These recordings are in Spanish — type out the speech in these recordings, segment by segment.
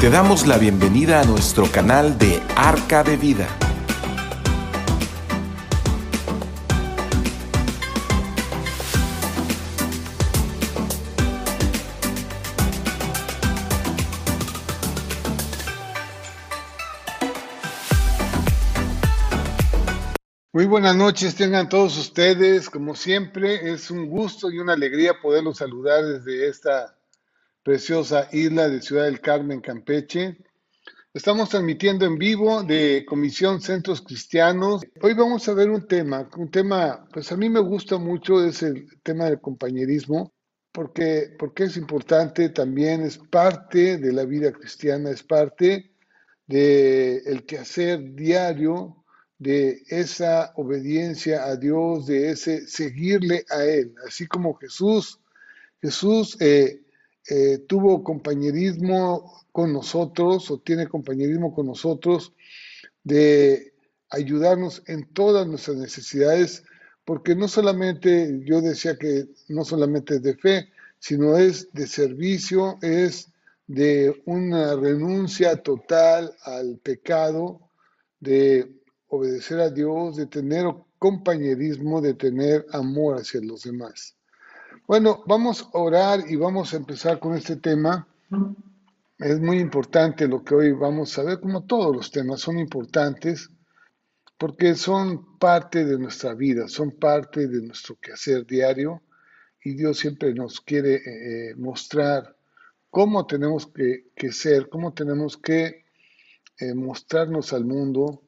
Te damos la bienvenida a nuestro canal de Arca de Vida. Muy buenas noches, tengan todos ustedes. Como siempre, es un gusto y una alegría poderlos saludar desde esta preciosa isla de Ciudad del Carmen, Campeche. Estamos transmitiendo en vivo de Comisión Centros Cristianos. Hoy vamos a ver un tema, un tema, pues a mí me gusta mucho, es el tema del compañerismo, porque, porque es importante también, es parte de la vida cristiana, es parte del el quehacer diario, de esa obediencia a Dios, de ese seguirle a Él, así como Jesús. Jesús eh, eh, tuvo compañerismo con nosotros o tiene compañerismo con nosotros de ayudarnos en todas nuestras necesidades, porque no solamente, yo decía que no solamente es de fe, sino es de servicio, es de una renuncia total al pecado, de obedecer a Dios, de tener compañerismo, de tener amor hacia los demás. Bueno, vamos a orar y vamos a empezar con este tema. Es muy importante lo que hoy vamos a ver, como todos los temas son importantes, porque son parte de nuestra vida, son parte de nuestro quehacer diario y Dios siempre nos quiere eh, mostrar cómo tenemos que, ser, cómo tenemos que eh, mostrarnos al mundo,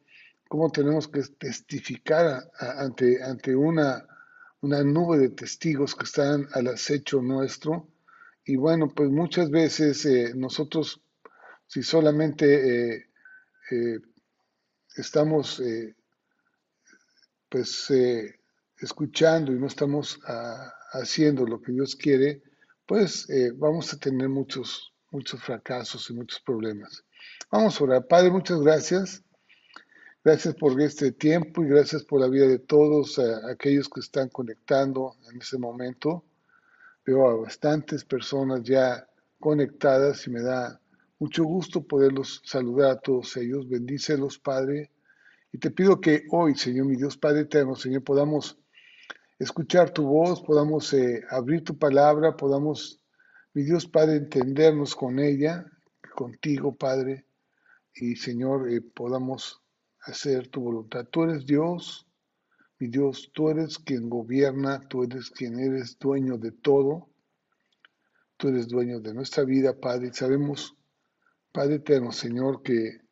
cómo tenemos que testificar ante, ante una una nube de testigos que están al acecho nuestro. Y bueno, pues muchas veces eh, nosotros, si solamente eh, eh, estamos pues escuchando y no estamos ah, haciendo lo que Dios quiere, pues vamos a tener muchos, muchos fracasos y muchos problemas. Vamos a orar. Padre, muchas gracias. Gracias por este tiempo y gracias por la vida de todos aquellos que están conectando en ese momento. Veo a bastantes personas ya conectadas y me da mucho gusto poderlos saludar a todos ellos. Bendícelos, Padre. Y te pido que hoy, Señor, mi Dios Padre eterno, Señor, podamos escuchar tu voz, podamos eh, abrir tu palabra, podamos, mi Dios Padre, entendernos con ella, contigo, Padre. Y, Señor, eh, podamos hacer tu voluntad. Tú eres Dios, mi Dios, tú eres quien gobierna, tú eres quien eres dueño de todo. Tú eres dueño de nuestra vida, Padre. sabemos, Padre eterno, Señor, que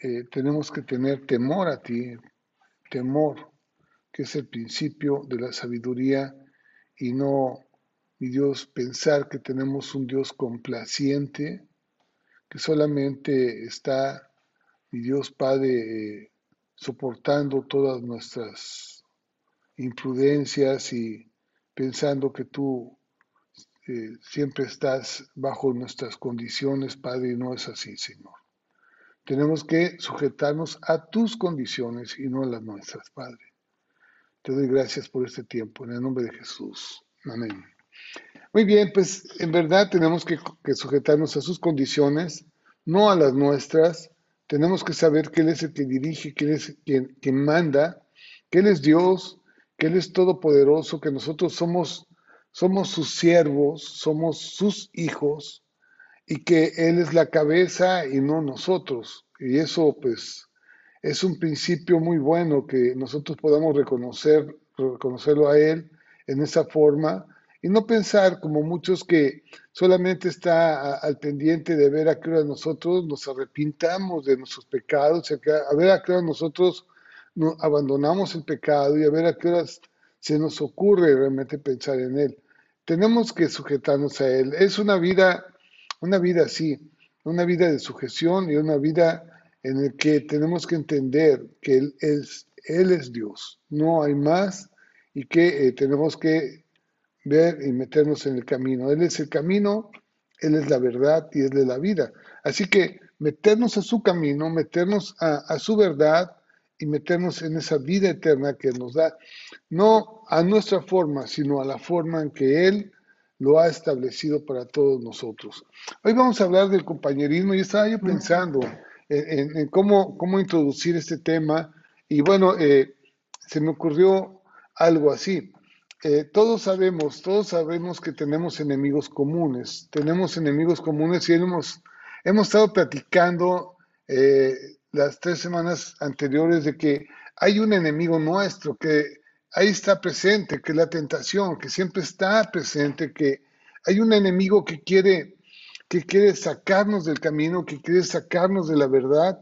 eh, tenemos que tener temor a ti, temor, que es el principio de la sabiduría y no, mi Dios, pensar que tenemos un Dios complaciente, que solamente está y Dios Padre eh, soportando todas nuestras imprudencias y pensando que tú eh, siempre estás bajo nuestras condiciones, Padre, y no es así, Señor. Tenemos que sujetarnos a tus condiciones y no a las nuestras, Padre. Te doy gracias por este tiempo, en el nombre de Jesús. Amén. Muy bien, pues en verdad tenemos que, que sujetarnos a sus condiciones, no a las nuestras, tenemos que saber que Él es el que dirige, que Él es quien, manda, que Él es Dios, que Él es todopoderoso, que nosotros somos, somos sus siervos, somos sus hijos y que Él es la cabeza y no nosotros. Y eso pues es un principio muy bueno que nosotros podamos reconocer, reconocerlo a Él en esa forma y no pensar como muchos que solamente está al pendiente de ver a qué hora nosotros nos arrepintamos de nuestros pecados, a ver a qué hora nosotros abandonamos el pecado y a ver a qué hora se nos ocurre realmente pensar en él. Tenemos que sujetarnos a él. Es una vida, una vida así, una vida de sujeción y una vida en la que tenemos que entender que él es, él es Dios, no hay más y que eh, tenemos que ver y meternos en el camino. Él es el camino, Él es la verdad y Él es la vida. Así que meternos a su camino, meternos a, su verdad y meternos en esa vida eterna que nos da, no a nuestra forma, sino a la forma en que Él lo ha establecido para todos nosotros. Hoy vamos a hablar del compañerismo y estaba yo pensando en, cómo, cómo introducir este tema y bueno, eh, se me ocurrió algo así. Eh, todos sabemos, todos sabemos que tenemos enemigos comunes, tenemos enemigos comunes y hemos, hemos estado platicando eh, las tres semanas anteriores de que hay un enemigo nuestro que ahí está presente, que es la tentación, que siempre está presente, que hay un enemigo que quiere, que quiere sacarnos del camino, que quiere sacarnos de la verdad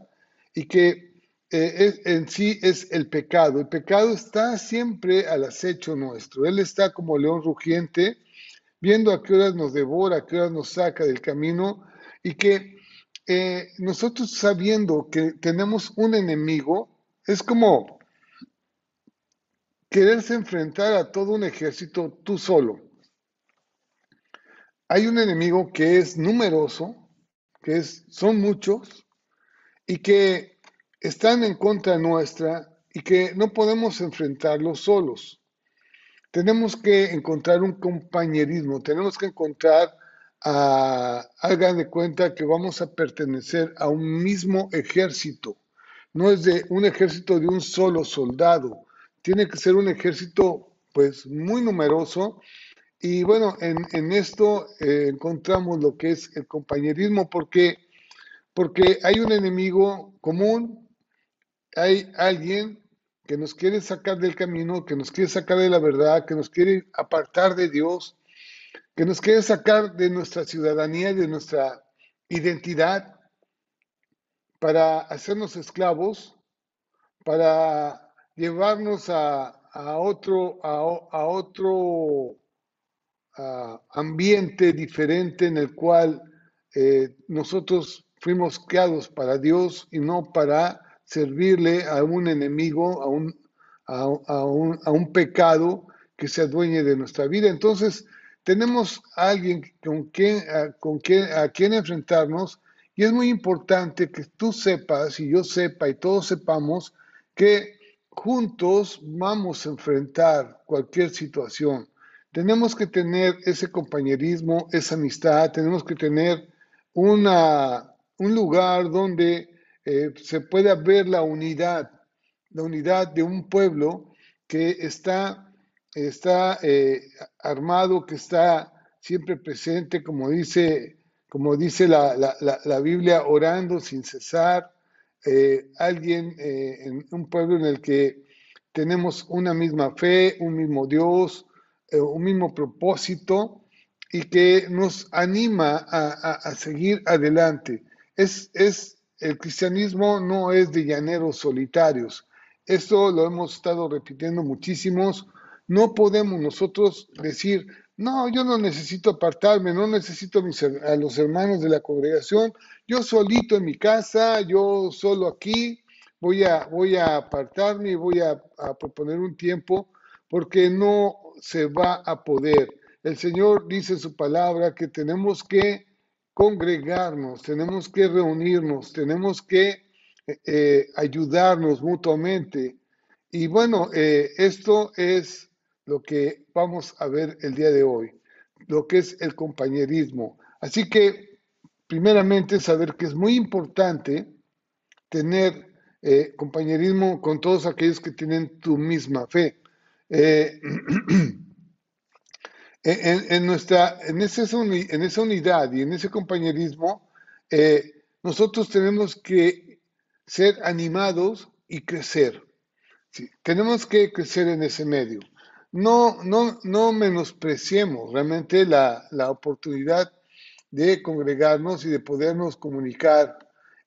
y que eh, en sí es el pecado. El pecado está siempre al acecho nuestro. Él está como león rugiente, viendo a qué horas nos devora, a qué horas nos saca del camino y que eh, nosotros sabiendo que tenemos un enemigo, es como quererse enfrentar a todo un ejército tú solo. Hay un enemigo que es numeroso, que es, son muchos, y que están en contra nuestra y que no podemos enfrentarlos solos. Tenemos que encontrar un compañerismo, tenemos que encontrar a, hagan de cuenta que vamos a pertenecer a un mismo ejército. No es de un ejército de un solo soldado, tiene que ser un ejército pues muy numeroso y bueno, en, esto eh, encontramos lo que es el compañerismo porque, porque hay un enemigo común, hay alguien que nos quiere sacar del camino, que nos quiere sacar de la verdad, que nos quiere apartar de Dios, que nos quiere sacar de nuestra ciudadanía y de nuestra identidad para hacernos esclavos, para llevarnos a, otro, a, otro ambiente diferente en el cual eh, nosotros fuimos creados para Dios y no para servirle a un enemigo, a un, a, un, a un pecado que se adueñe de nuestra vida. Entonces, tenemos a alguien con quien, con quien, a quien enfrentarnos y es muy importante que tú sepas y yo sepa y todos sepamos que juntos vamos a enfrentar cualquier situación. Tenemos que tener ese compañerismo, esa amistad, tenemos que tener una, un lugar donde eh, se pueda ver la unidad, la unidad de un pueblo que está, está eh, armado, que está siempre presente, como dice, como dice la, la Biblia, orando sin cesar, eh, alguien en un pueblo en el que tenemos una misma fe, un mismo Dios, un mismo propósito y que nos anima a, seguir adelante. Es, es, el cristianismo no es de llaneros solitarios. Esto lo hemos estado repitiendo muchísimos. No podemos nosotros decir, no, yo no necesito apartarme, no necesito a los hermanos de la congregación, yo solito en mi casa, yo solo aquí, voy a, voy a apartarme y voy a, proponer un tiempo porque no se va a poder. El Señor dice en su palabra que tenemos que congregarnos, tenemos que reunirnos, tenemos que eh, eh, ayudarnos mutuamente. Y bueno, eh, esto es lo que vamos a ver el día de hoy, lo que es el compañerismo. Así que primeramente saber que es muy importante tener compañerismo con todos aquellos que tienen tu misma fe. En, nuestra, en, esa unidad y en ese compañerismo, eh, nosotros tenemos que ser animados y crecer. tenemos que crecer en ese medio. No, no, no menospreciemos realmente la, la oportunidad de congregarnos y de podernos comunicar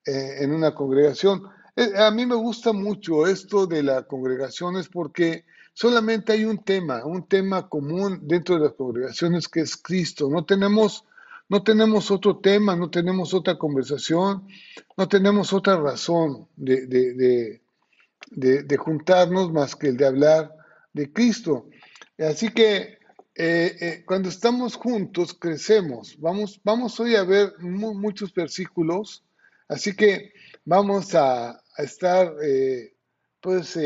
eh, en una congregación. Eh, a mí me gusta mucho esto de las congregaciones porque solamente hay un tema, un tema común dentro de las congregaciones que es Cristo. No tenemos, no tenemos otro tema, no tenemos otra conversación, no tenemos otra razón de, de, de juntarnos más que el de hablar de Cristo. Así que eh, eh, cuando estamos juntos crecemos. Vamos, vamos hoy a ver muchos versículos, así que vamos a, estar eh, pues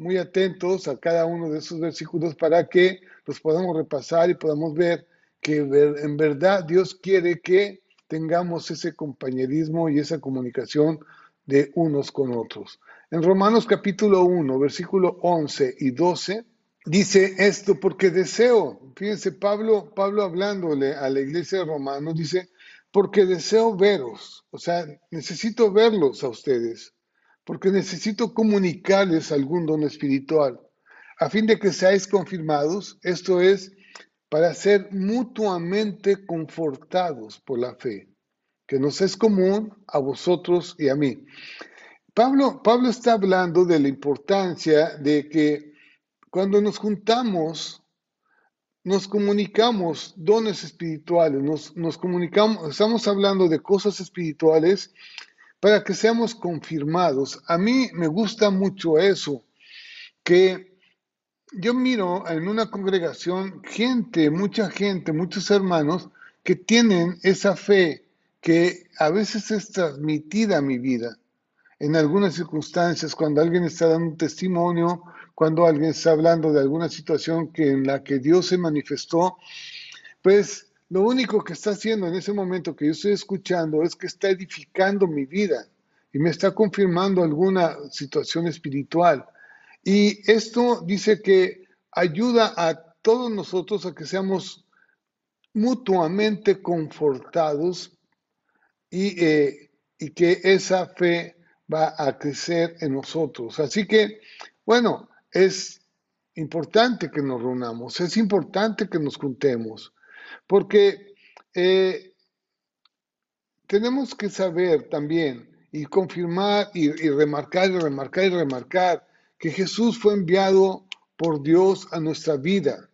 muy atentos a cada uno de esos versículos para que los podamos repasar y podamos ver que en verdad Dios quiere que tengamos ese compañerismo y esa comunicación de unos con otros. En Romanos capítulo 1, versículo 11 y 12, dice esto, porque deseo, fíjense, Pablo, Pablo hablándole a la iglesia de Romanos, dice, porque deseo veros, o sea, necesito verlos a ustedes, porque necesito comunicarles algún don espiritual, a fin de que seáis confirmados, esto es, para ser mutuamente confortados por la fe, que nos es común a vosotros y a mí. Pablo, Pablo está hablando de la importancia de que cuando nos juntamos, nos comunicamos dones espirituales, nos, nos comunicamos, estamos hablando de cosas espirituales para que seamos confirmados. A mí me gusta mucho eso, que yo miro en una congregación gente, mucha gente, muchos hermanos que tienen esa fe que a veces es transmitida a mi vida en algunas circunstancias, cuando alguien está dando un testimonio, cuando alguien está hablando de alguna situación que en la que Dios se manifestó, pues lo único que está haciendo en ese momento que yo estoy escuchando es que está edificando mi vida y me está confirmando alguna situación espiritual. Y esto dice que ayuda a todos nosotros a que seamos mutuamente confortados y, eh, y que esa fe va a crecer en nosotros. Así que, bueno, es importante que nos reunamos, es importante que nos juntemos, porque eh, tenemos que saber también y confirmar y, remarcar y remarcar y remarcar que Jesús fue enviado por Dios a nuestra vida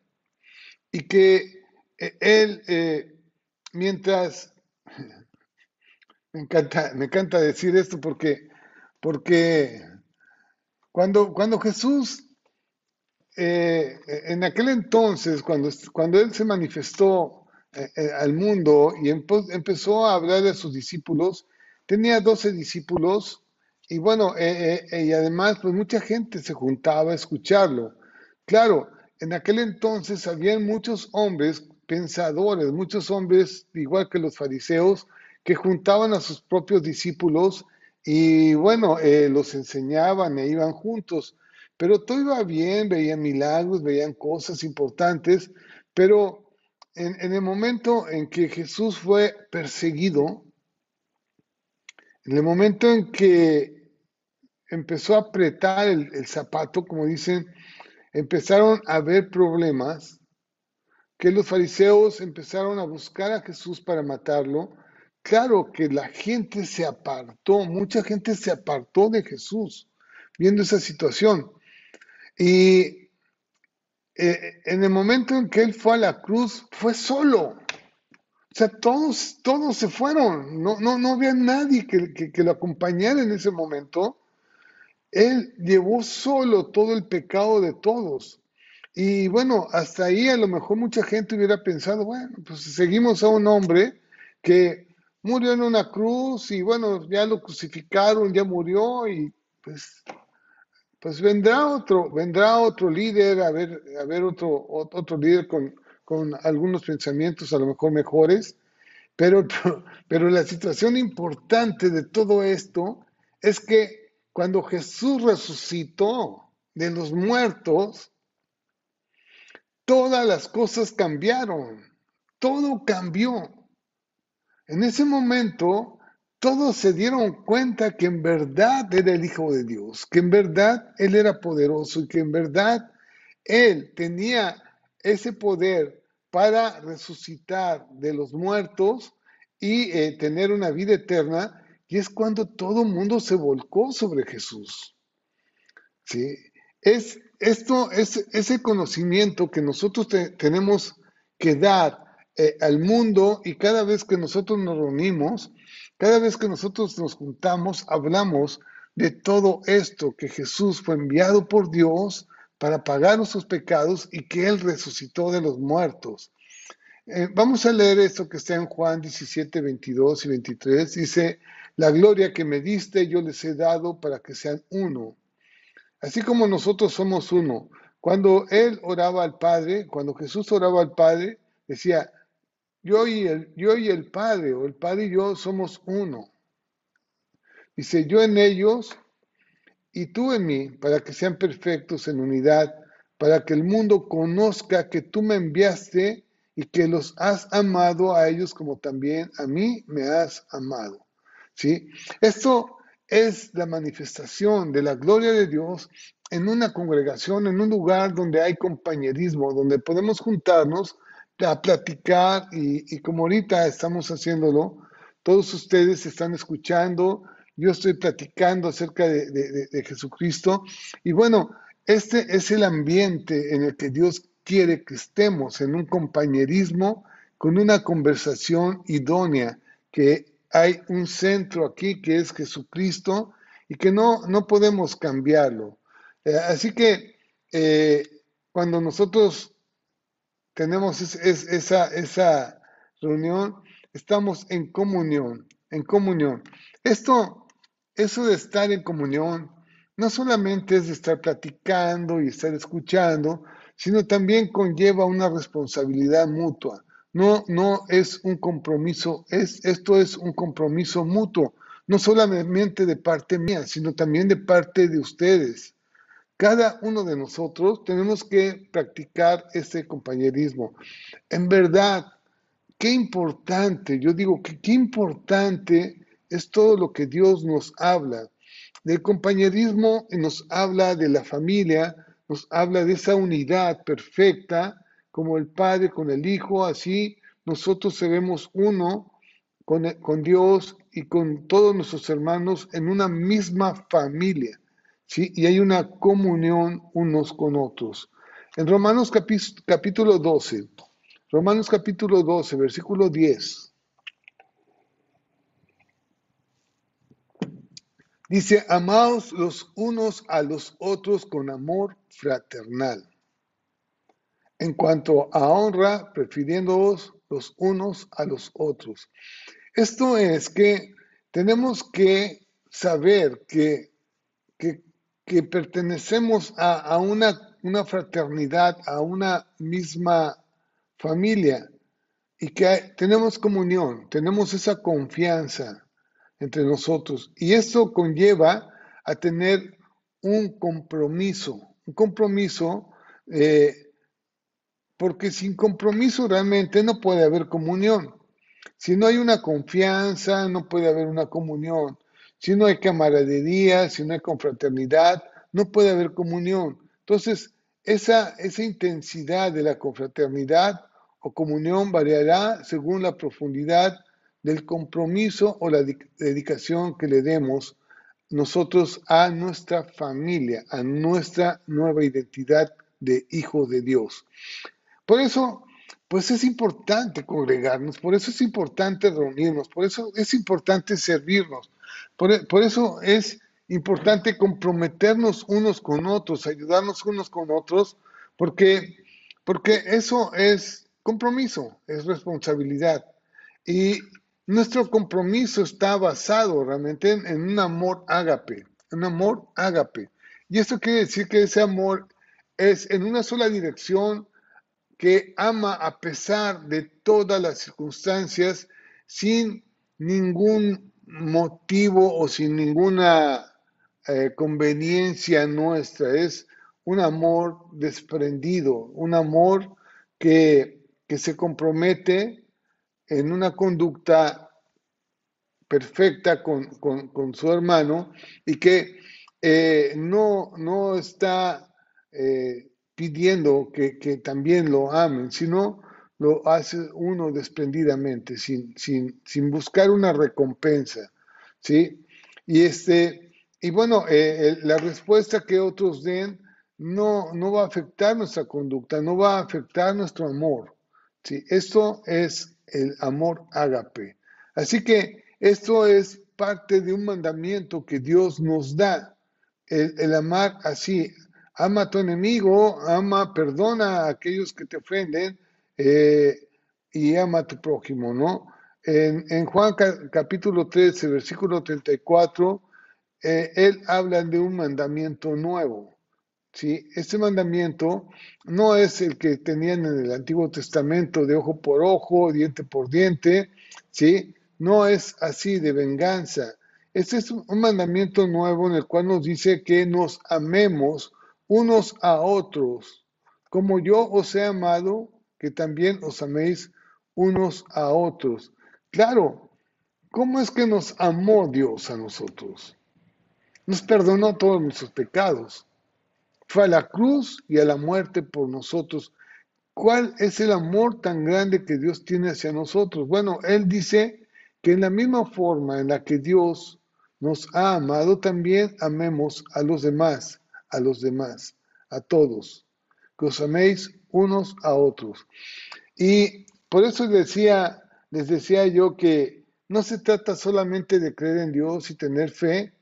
y que eh, Él, eh, mientras, me encanta, me encanta decir esto porque porque cuando, cuando Jesús, en aquel entonces, cuando, cuando Él se manifestó al mundo y empezó a hablar a sus discípulos, tenía doce discípulos y bueno, y además pues mucha gente se juntaba a escucharlo. Claro, en aquel entonces habían muchos hombres pensadores, muchos hombres, igual que los fariseos, que juntaban a sus propios discípulos y bueno, eh, los enseñaban e iban juntos, pero todo iba bien, veían milagros, veían cosas importantes, pero en, el momento en que Jesús fue perseguido, en el momento en que empezó a apretar el, el zapato, como dicen, empezaron a haber problemas, que los fariseos empezaron a buscar a Jesús para matarlo, Claro que la gente se apartó, mucha gente se apartó de Jesús viendo esa situación. Y eh, en el momento en que él fue a la cruz, fue solo. O sea, todos, todos se fueron. No, no, no había nadie que, que lo acompañara en ese momento. Él llevó solo todo el pecado de todos. Y bueno, hasta ahí a lo mejor mucha gente hubiera pensado, bueno, pues seguimos a un hombre que murió en una cruz y bueno, ya lo crucificaron, ya murió y pues, pues vendrá otro, vendrá otro líder, a ver, a ver otro, otro líder con, con algunos pensamientos a lo mejor mejores, pero, pero la situación importante de todo esto es que cuando Jesús resucitó de los muertos, todas las cosas cambiaron, todo cambió. En ese momento, todos se dieron cuenta que en verdad era el Hijo de Dios, que en verdad Él era poderoso y que en verdad Él tenía ese poder para resucitar de los muertos y eh, tener una vida eterna. Y es cuando todo el mundo se volcó sobre Jesús. ¿Sí? Es esto, es ese conocimiento que nosotros tenemos que dar eh, al mundo y cada vez que nosotros nos reunimos, cada vez que nosotros nos juntamos, hablamos de todo esto, que Jesús fue enviado por Dios para pagar nuestros pecados y que Él resucitó de los muertos. Eh, vamos a leer esto que está en Juan 17, 22 y 23. Dice, la gloria que me diste yo les he dado para que sean uno. Así como nosotros somos uno. Cuando Él oraba al Padre, cuando Jesús oraba al Padre, decía, yo y el, yo y el Padre, o el Padre y yo somos uno. Dice, yo en ellos y tú en mí, para que sean perfectos en unidad, para que el mundo conozca que tú me enviaste y que los has amado a ellos como también a mí me has amado. ¿Sí? Esto es la manifestación de la gloria de Dios en una congregación, en un lugar donde hay compañerismo, donde podemos juntarnos a platicar y, como ahorita estamos haciéndolo, todos ustedes están escuchando, yo estoy platicando acerca de, de Jesucristo y bueno, este es el ambiente en el que Dios quiere que estemos, en un compañerismo, con una conversación idónea, que hay un centro aquí que es Jesucristo y que no, no podemos cambiarlo. Eh, así que eh, cuando nosotros tenemos esa, esa reunión, estamos en comunión, en comunión. Esto, eso de estar en comunión, no solamente es de estar platicando y estar escuchando, sino también conlleva una responsabilidad mutua. No, no es un compromiso, es, esto es un compromiso mutuo, no solamente de parte mía, sino también de parte de ustedes. Cada uno de nosotros tenemos que practicar ese compañerismo. En verdad, qué importante, yo digo que qué importante es todo lo que Dios nos habla. Del compañerismo nos habla de la familia, nos habla de esa unidad perfecta como el Padre con el Hijo, así nosotros seremos uno con, con Dios y con todos nuestros hermanos en una misma familia, ¿sí? Y hay una comunión unos con otros. En Romanos capítulo 12, Romanos capítulo 12, versículo 10. Dice, amaos los unos a los otros con amor fraternal en cuanto a honra, prefiriéndoos los unos a los otros. Esto es que tenemos que saber que, que, pertenecemos a, una, fraternidad, a una misma familia y que tenemos comunión, tenemos esa confianza entre nosotros. Y esto conlleva a tener un compromiso, un compromiso eh, porque sin compromiso realmente no puede haber comunión. Si no hay una confianza, no puede haber una comunión. Si no hay camaradería, si no hay confraternidad, no puede haber comunión. Entonces, esa, esa intensidad de la confraternidad o comunión variará según la profundidad del compromiso o la dedicación que le demos nosotros a nuestra familia, a nuestra nueva identidad de hijo de Dios. Por eso, pues es importante congregarnos, por eso es importante reunirnos, por eso es importante servirnos, por, eso es importante comprometernos unos con otros, ayudarnos unos con otros, porque, porque eso es compromiso, es responsabilidad. Y nuestro compromiso está basado realmente en, en un amor ágape, un amor ágape. Y esto quiere decir que ese amor es en una sola dirección, que ama a pesar de todas las circunstancias, sin ningún motivo o sin ninguna eh, conveniencia nuestra. Es un amor desprendido, un amor que, se compromete en una conducta perfecta con, su hermano y que eh, no, no está eh, pidiendo que, también lo amen, sino lo hace uno desprendidamente, sin, sin, sin buscar una recompensa, ¿sí? Y, este, y bueno, eh, la respuesta que otros den no, no va a afectar nuestra conducta, no va a afectar nuestro amor, ¿sí? Esto es el amor ágape. Así que esto es parte de un mandamiento que Dios nos da, el, el amar así, ama a tu enemigo, ama, perdona a aquellos que te ofenden eh, y ama a tu prójimo, ¿no? En, Juan capítulo 13, versículo 34, eh, él habla de un mandamiento nuevo, ¿sí? Este mandamiento no es el que tenían en el Antiguo Testamento de ojo por ojo, diente por diente, ¿sí? No es así de venganza. Este es un mandamiento nuevo en el cual nos dice que nos amemos unos a otros, como yo os he amado, que también os améis unos a otros. Claro, ¿cómo es que nos amó Dios a nosotros? Nos perdonó todos nuestros pecados. Fue a la cruz y a la muerte por nosotros. ¿Cuál es el amor tan grande que Dios tiene hacia nosotros? Bueno, Él dice que en la misma forma en la que Dios nos ha amado, también amemos a los demás, a los demás, a todos, que os améis unos a otros. Y por eso decía, les decía yo que no se trata solamente de creer en Dios y tener fe,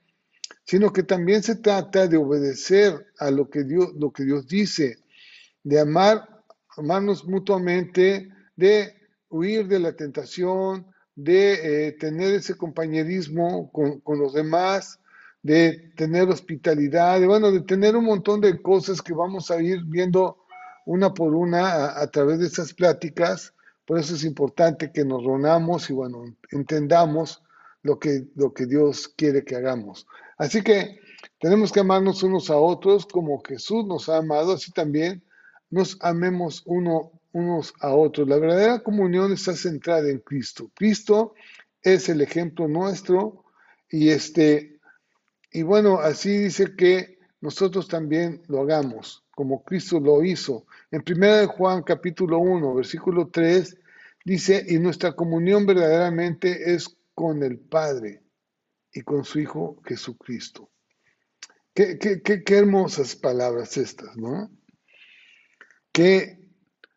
sino que también se trata de obedecer a lo que Dios, lo que Dios dice, de amar, amarnos mutuamente, de huir de la tentación, de eh, tener ese compañerismo con, con, los demás, de tener hospitalidad, bueno, de tener un montón de cosas que vamos a ir viendo una por una a, través de estas pláticas. Por eso es importante que nos reunamos y bueno, entendamos lo que, lo que Dios quiere que hagamos. Así que tenemos que amarnos unos a otros como Jesús nos ha amado, así también nos amemos uno, unos a otros. La verdadera comunión está centrada en Cristo. Cristo es el ejemplo nuestro y este y bueno, así dice que nosotros también lo hagamos como Cristo lo hizo. En 1 Juan capítulo 1, versículo 3 dice, "Y nuestra comunión verdaderamente es con el Padre y con su Hijo Jesucristo. Qué, qué, hermosas palabras estas, ¿no? Que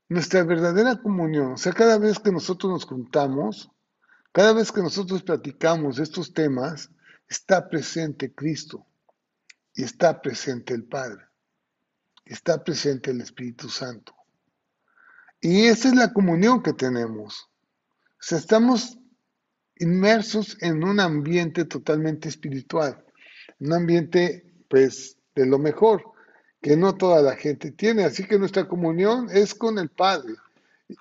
nuestra verdadera comunión, o sea, cada vez que nosotros nos juntamos, cada vez que nosotros platicamos estos temas, está presente Cristo y está presente el Padre, está presente el Espíritu Santo. Y esa es la comunión que tenemos. O sea, estamos inmersos en un ambiente totalmente espiritual, un ambiente pues de lo mejor que no toda la gente tiene, así que nuestra comunión es con el Padre.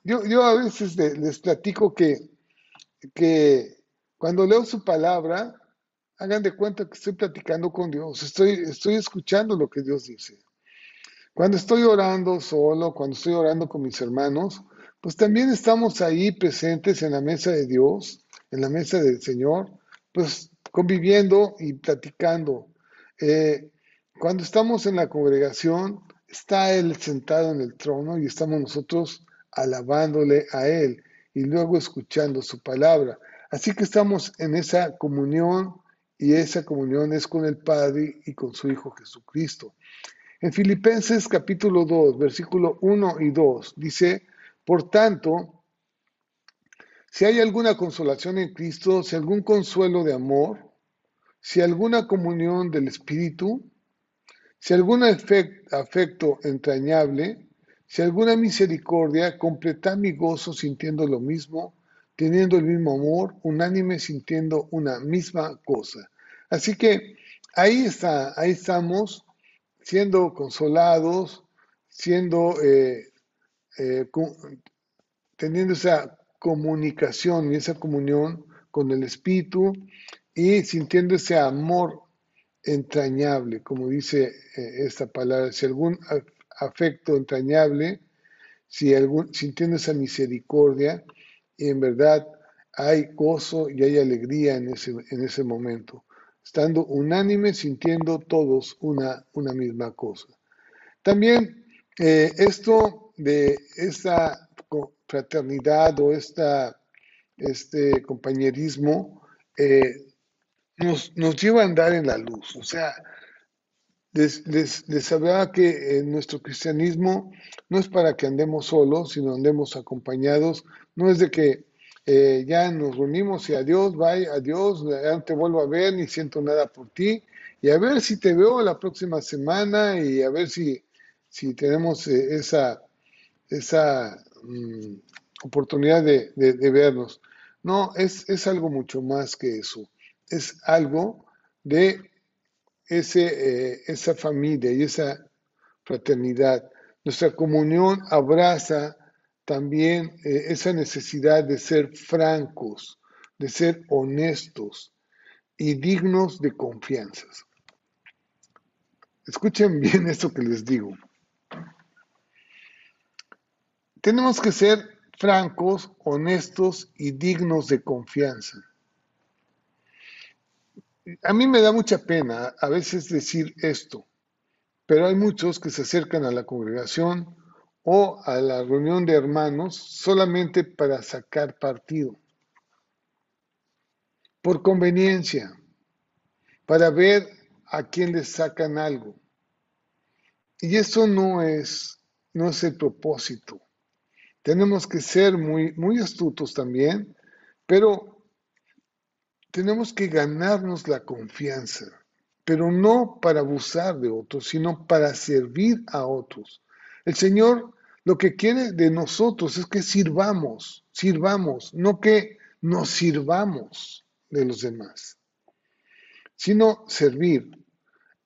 Yo, yo a veces les platico que, que cuando leo su palabra, hagan de cuenta que estoy platicando con Dios, estoy, estoy escuchando lo que Dios dice. Cuando estoy orando solo, cuando estoy orando con mis hermanos, pues también estamos ahí presentes en la mesa de Dios en la mesa del Señor, pues conviviendo y platicando. Eh, cuando estamos en la congregación, está Él sentado en el trono y estamos nosotros alabándole a Él y luego escuchando su palabra. Así que estamos en esa comunión y esa comunión es con el Padre y con su Hijo Jesucristo. En Filipenses capítulo 2, versículo 1 y 2 dice, por tanto, si hay alguna consolación en Cristo, si algún consuelo de amor, si alguna comunión del Espíritu, si algún afecto entrañable, si alguna misericordia, completad mi gozo sintiendo lo mismo, teniendo el mismo amor, unánime sintiendo una misma cosa. Así que ahí está, ahí estamos siendo consolados, siendo, eh, eh, teniendo esa comunicación y esa comunión con el Espíritu y sintiendo ese amor entrañable, como dice eh, esta palabra, si algún afecto entrañable, si algún, sintiendo esa misericordia, y en verdad hay gozo y hay alegría en ese, en ese momento, estando unánime, sintiendo todos una, una misma cosa. También eh, esto de esta fraternidad o esta, este compañerismo eh, nos, nos, lleva a andar en la luz. O sea, les, les, hablaba que en nuestro cristianismo no es para que andemos solos, sino andemos acompañados. No es de que eh, ya nos reunimos y adiós, bye, adiós, ya no te vuelvo a ver ni siento nada por ti. Y a ver si te veo la próxima semana y a ver si, si tenemos eh, esa, esa Mm, oportunidad de, vernos. No, es, es, algo mucho más que eso. Es algo de ese, eh, esa familia y esa fraternidad. Nuestra comunión abraza también eh, esa necesidad de ser francos, de ser honestos y dignos de confianza. Escuchen bien esto que les digo. Tenemos que ser francos, honestos y dignos de confianza. A mí me da mucha pena a veces decir esto, pero hay muchos que se acercan a la congregación o a la reunión de hermanos solamente para sacar partido, por conveniencia, para ver a quién les sacan algo. Y eso no es, no es el propósito. Tenemos que ser muy, muy astutos también, pero tenemos que ganarnos la confianza, pero no para abusar de otros, sino para servir a otros. El Señor lo que quiere de nosotros es que sirvamos, sirvamos, no que nos sirvamos de los demás, sino servir.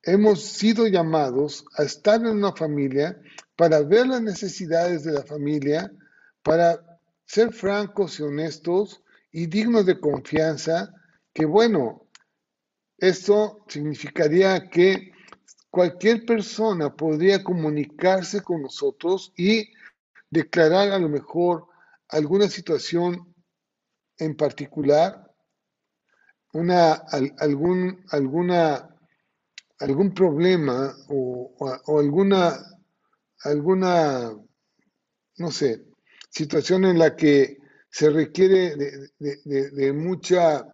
Hemos sido llamados a estar en una familia para ver las necesidades de la familia para ser francos y honestos y dignos de confianza, que bueno, esto significaría que cualquier persona podría comunicarse con nosotros y declarar a lo mejor alguna situación en particular, una, algún, alguna, algún problema o, o alguna, alguna, no sé, situación en la que se requiere de, mucha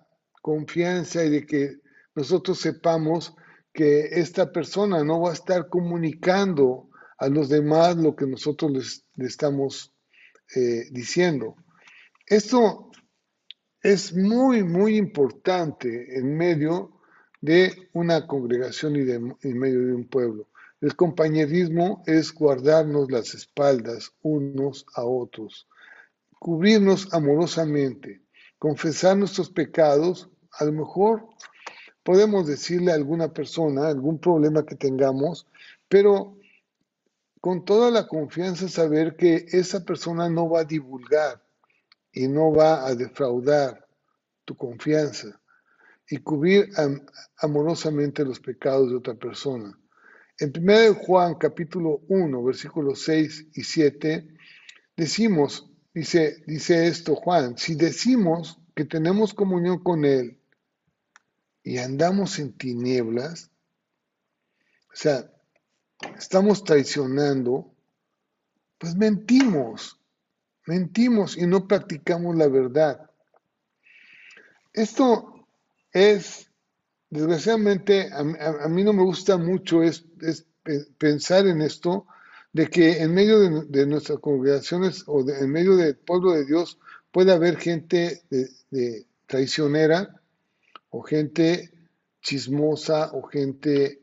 confianza y de que nosotros sepamos que esta persona no va a estar comunicando a los demás lo que nosotros les, estamos eh, diciendo. Esto es muy, muy importante en medio de una congregación y de, en medio de un pueblo. El compañerismo es guardarnos las espaldas unos a otros, cubrirnos amorosamente, confesar nuestros pecados. A lo mejor podemos decirle a alguna persona algún problema que tengamos, pero con toda la confianza saber que esa persona no va a divulgar y no va a defraudar tu confianza y cubrir amorosamente los pecados de otra persona. En 1 Juan capítulo 1, versículos 6 y 7, decimos, dice, dice esto Juan, si decimos que tenemos comunión con Él y andamos en tinieblas, o sea, estamos traicionando, pues mentimos, mentimos y no practicamos la verdad. Esto es desgraciadamente a, mí no me gusta mucho es, pensar en esto, de que en medio de, nuestras congregaciones o en medio del pueblo de Dios puede haber gente de, traicionera o gente chismosa o gente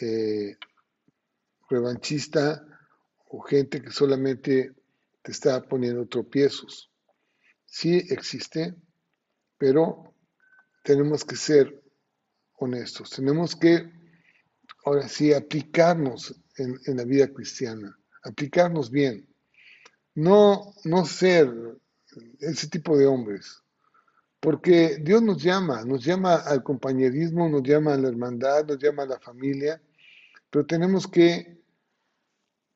eh, revanchista o gente que solamente te está poniendo tropiezos. Sí existe, pero tenemos que ser honestos. Tenemos que, ahora sí, aplicarnos en, la vida cristiana, aplicarnos bien. No, no ser ese tipo de hombres, porque Dios nos llama, nos llama al compañerismo, nos llama a la hermandad, nos llama a la familia, pero tenemos que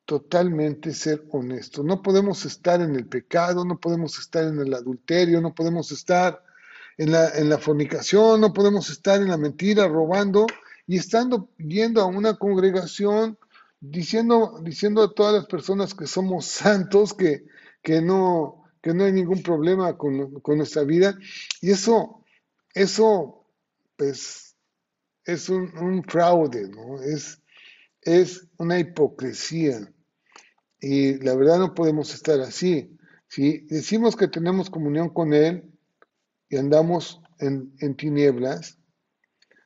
totalmente ser honestos. No podemos estar en el pecado, no podemos estar en el adulterio, no podemos estar en la, fornicación, no podemos estar en la mentira, robando y estando yendo a una congregación diciendo, diciendo a todas las personas que somos santos, que, que, no, que no hay ningún problema con, con nuestra vida. Y eso, eso, pues, es un, fraude, ¿no? Es, es una hipocresía. Y la verdad no podemos estar así. Si decimos que tenemos comunión con Él, y andamos en, tinieblas,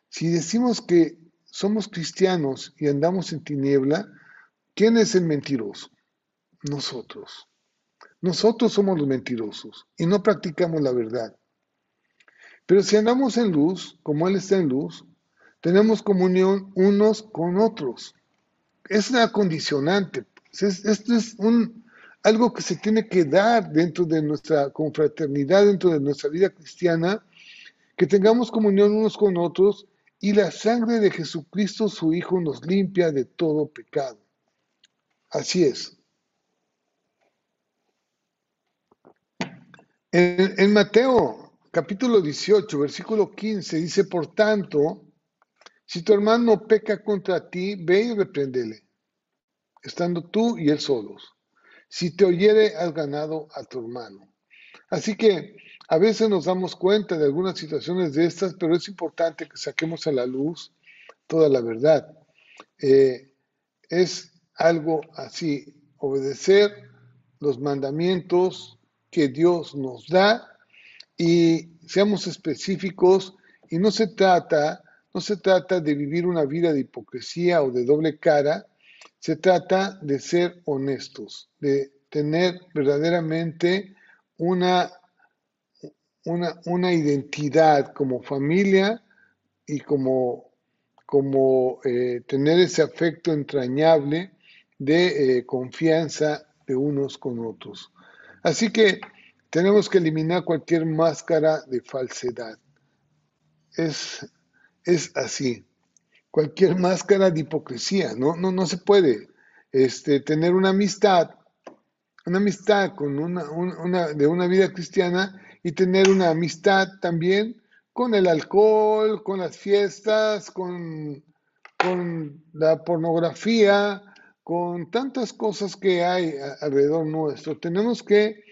si decimos que somos cristianos y andamos en tiniebla, ¿quién es el mentiroso? Nosotros. Nosotros somos los mentirosos y no practicamos la verdad. Pero si andamos en luz, como Él está en luz, tenemos comunión unos con otros. es una condicionante. esto es algo que se tiene que dar dentro de nuestra confraternidad, dentro de nuestra vida cristiana, que tengamos comunión unos con otros y la sangre de Jesucristo, su Hijo, nos limpia de todo pecado. Así es. En, Mateo capítulo 18, versículo 15, dice, por tanto, si tu hermano peca contra ti, ve y repréndele, estando tú y él solos. Si te oyere, has ganado a tu hermano. Así que a veces nos damos cuenta de algunas situaciones de estas, pero es importante que saquemos a la luz toda la verdad. Eh, es algo así, obedecer los mandamientos que Dios nos da y seamos específicos y no se trata no se trata de vivir una vida de hipocresía o de doble cara, se trata de ser honestos, de tener verdaderamente una, una, una identidad como familia y como, como eh, tener ese afecto entrañable de eh, confianza de unos con otros. Así que tenemos que eliminar cualquier máscara de falsedad. Es, es así. Cualquier máscara de hipocresía, no, no, no se puede este, tener una amistad, una amistad con una, de una vida cristiana y tener una amistad también con el alcohol, con las fiestas, con, con la pornografía, con tantas cosas que hay alrededor nuestro. Tenemos que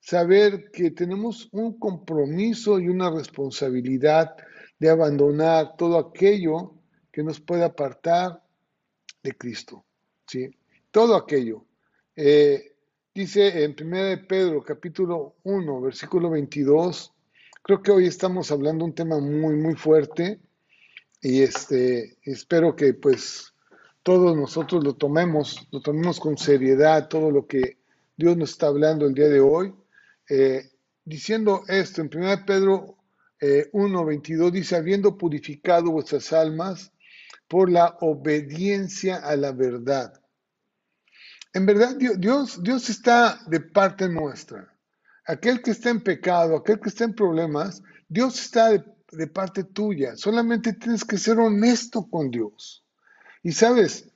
saber que tenemos un compromiso y una responsabilidad de abandonar todo aquello que nos puede apartar de Cristo. ¿sí? Todo aquello. Eh, dice en 1 Pedro capítulo 1, versículo 22, creo que hoy estamos hablando un tema muy, muy fuerte y este, espero que pues todos nosotros lo tomemos, lo tomemos con seriedad, todo lo que Dios nos está hablando el día de hoy. Eh, diciendo esto, en 1 Pedro 1.22 eh, dice, habiendo purificado vuestras almas por la obediencia a la verdad. En verdad, Dios, Dios está de parte nuestra. Aquel que está en pecado, aquel que está en problemas, Dios está de, de parte tuya. Solamente tienes que ser honesto con Dios. Y sabes,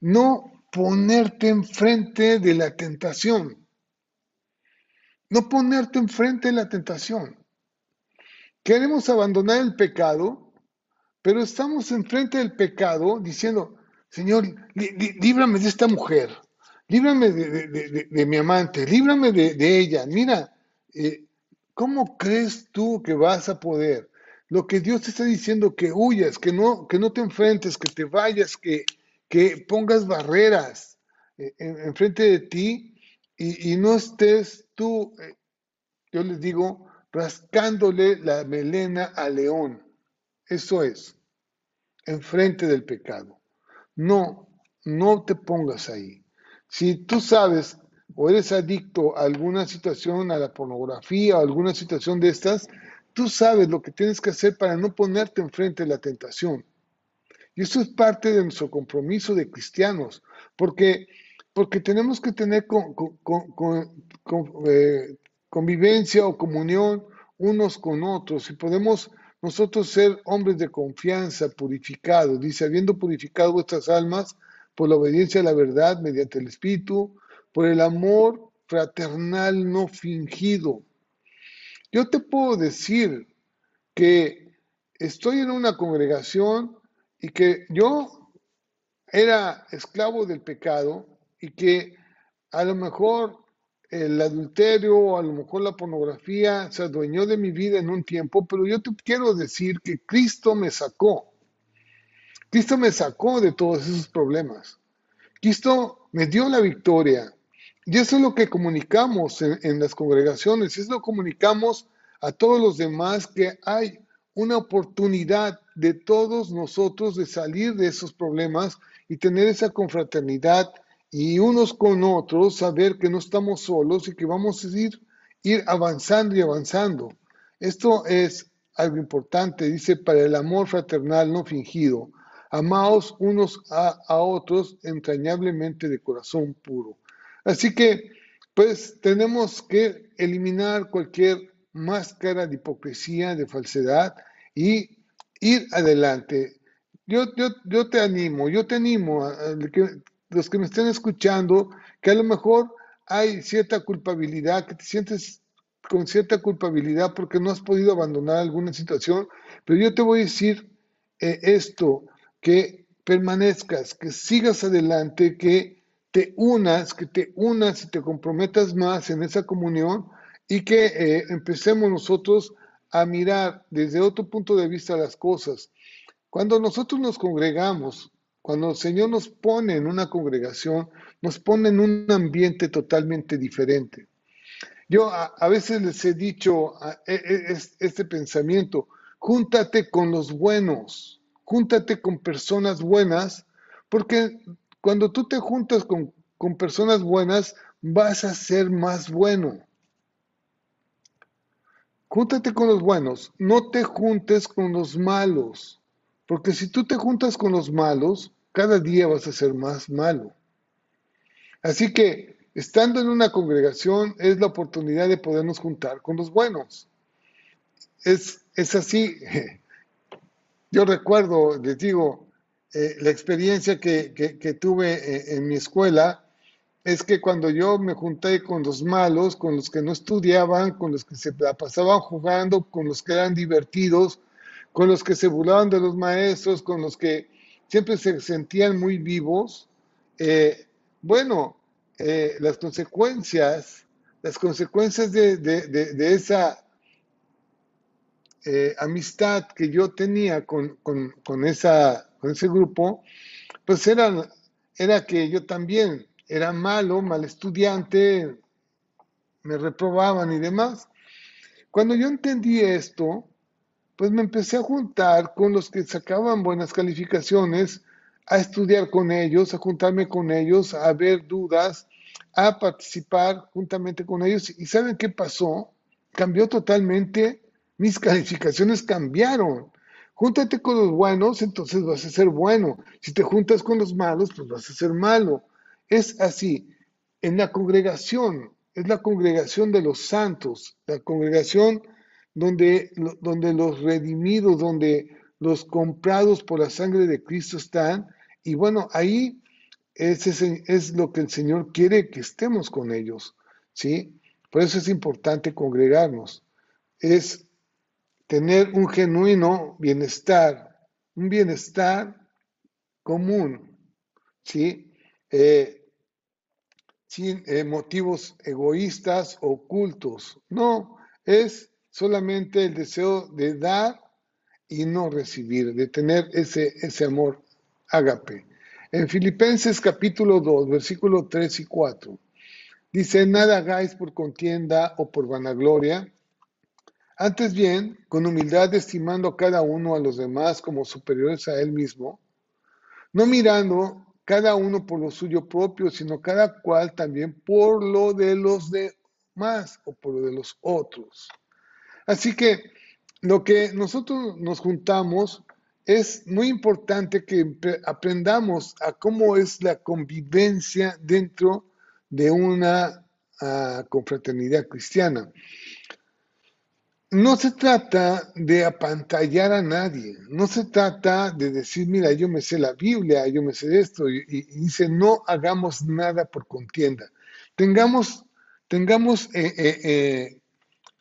no ponerte enfrente de la tentación. No ponerte enfrente de la tentación. Queremos abandonar el pecado, pero estamos enfrente del pecado diciendo, Señor, líbrame de esta mujer, líbrame de, mi amante, líbrame de, ella. Mira, eh, ¿cómo crees tú que vas a poder? Lo que Dios te está diciendo, que huyas, que no, que no te enfrentes, que te vayas, que, que pongas barreras eh, enfrente de ti y, no estés tú, eh, yo les digo, rascándole la melena al león. Eso es, enfrente del pecado. No, no te pongas ahí. Si tú sabes o eres adicto a alguna situación, a la pornografía o alguna situación de estas, tú sabes lo que tienes que hacer para no ponerte enfrente de la tentación. Y eso es parte de nuestro compromiso de cristianos, porque, porque tenemos que tener eh, convivencia o comunión unos con otros y podemos nosotros ser hombres de confianza, purificados. Dice, habiendo purificado vuestras almas por la obediencia a la verdad mediante el Espíritu, por el amor fraternal no fingido. Yo te puedo decir que estoy en una congregación y que yo era esclavo del pecado y que a lo mejor el adulterio a lo mejor la pornografía se adueñó de mi vida en un tiempo, pero yo te quiero decir que Cristo me sacó. Cristo me sacó de todos esos problemas. Cristo me dio la victoria. Y eso es lo que comunicamos en, las congregaciones, eso lo comunicamos a todos los demás que hay una oportunidad de todos nosotros de salir de esos problemas y tener esa confraternidad y unos con otros, saber que no estamos solos y que vamos a ir, ir avanzando y avanzando. Esto es algo importante, dice, para el amor fraternal no fingido. Amaos unos a otros entrañablemente de corazón puro. Así que, pues, tenemos que eliminar cualquier máscara de hipocresía, de falsedad y ir adelante. Yo, yo, yo te animo, yo te animo, a, los que me estén escuchando, que a lo mejor hay cierta culpabilidad, que te sientes con cierta culpabilidad porque no has podido abandonar alguna situación, pero yo te voy a decir eh, esto, que permanezcas, que sigas adelante, que te unas, que te unas y te comprometas más en esa comunión y que eh, empecemos nosotros a mirar desde otro punto de vista las cosas. Cuando nosotros nos congregamos, cuando el Señor nos pone en una congregación, nos pone en un ambiente totalmente diferente. Yo a, veces les he dicho e, e, este pensamiento, júntate con los buenos, júntate con personas buenas, porque cuando tú te juntas con, con personas buenas, vas a ser más bueno. Júntate con los buenos, no te juntes con los malos, porque si tú te juntas con los malos, cada día vas a ser más malo. Así que, estando en una congregación, es la oportunidad de podernos juntar con los buenos. Es, es así. Yo recuerdo, les digo, eh, la experiencia que, que, tuve eh, en mi escuela es que cuando yo me junté con los malos, con los que no estudiaban, con los que se pasaban jugando, con los que eran divertidos, con los que se burlaban de los maestros, con los que siempre se sentían muy vivos, eh, bueno, las consecuencias, las consecuencias de, de, de, de esa amistad que yo tenía con, con, con, esa, con ese grupo, pues era, era que yo también era malo, mal estudiante, me reprobaban y demás. Cuando yo entendí esto, pues me empecé a juntar con los que sacaban buenas calificaciones, a estudiar con ellos, a juntarme con ellos, a ver dudas, a participar juntamente con ellos. ¿Y saben qué pasó? Cambió totalmente, mis calificaciones cambiaron. Júntate con los buenos, entonces vas a ser bueno. Si te juntas con los malos, pues vas a ser malo. Es así. En la congregación, es la congregación de los santos, la congregación donde, donde los redimidos, donde los comprados por la sangre de Cristo están. Y bueno, ahí es, es lo que el Señor quiere que estemos con ellos. ¿sí? Por eso es importante congregarnos. Es tener un genuino bienestar, un bienestar común, ¿sí? Eh, sin eh, motivos egoístas ocultos. No, es solamente el deseo de dar y no recibir, de tener ese, ese amor ágape. En Filipenses capítulo 2, versículo 3 y 4, dice, nada hagáis por contienda o por vanagloria, antes bien, con humildad estimando cada uno a los demás como superiores a él mismo, no mirando cada uno por lo suyo propio, sino cada cual también por lo de los demás o por lo de los otros. Así que lo que nosotros nos juntamos es muy importante que aprendamos a cómo es la convivencia dentro de una uh, confraternidad cristiana. No se trata de apantallar a nadie, no se trata de decir, mira, yo me sé la Biblia, yo me sé esto, y, dice, no hagamos nada por contienda. Tengamos, tengamos eh, eh, eh,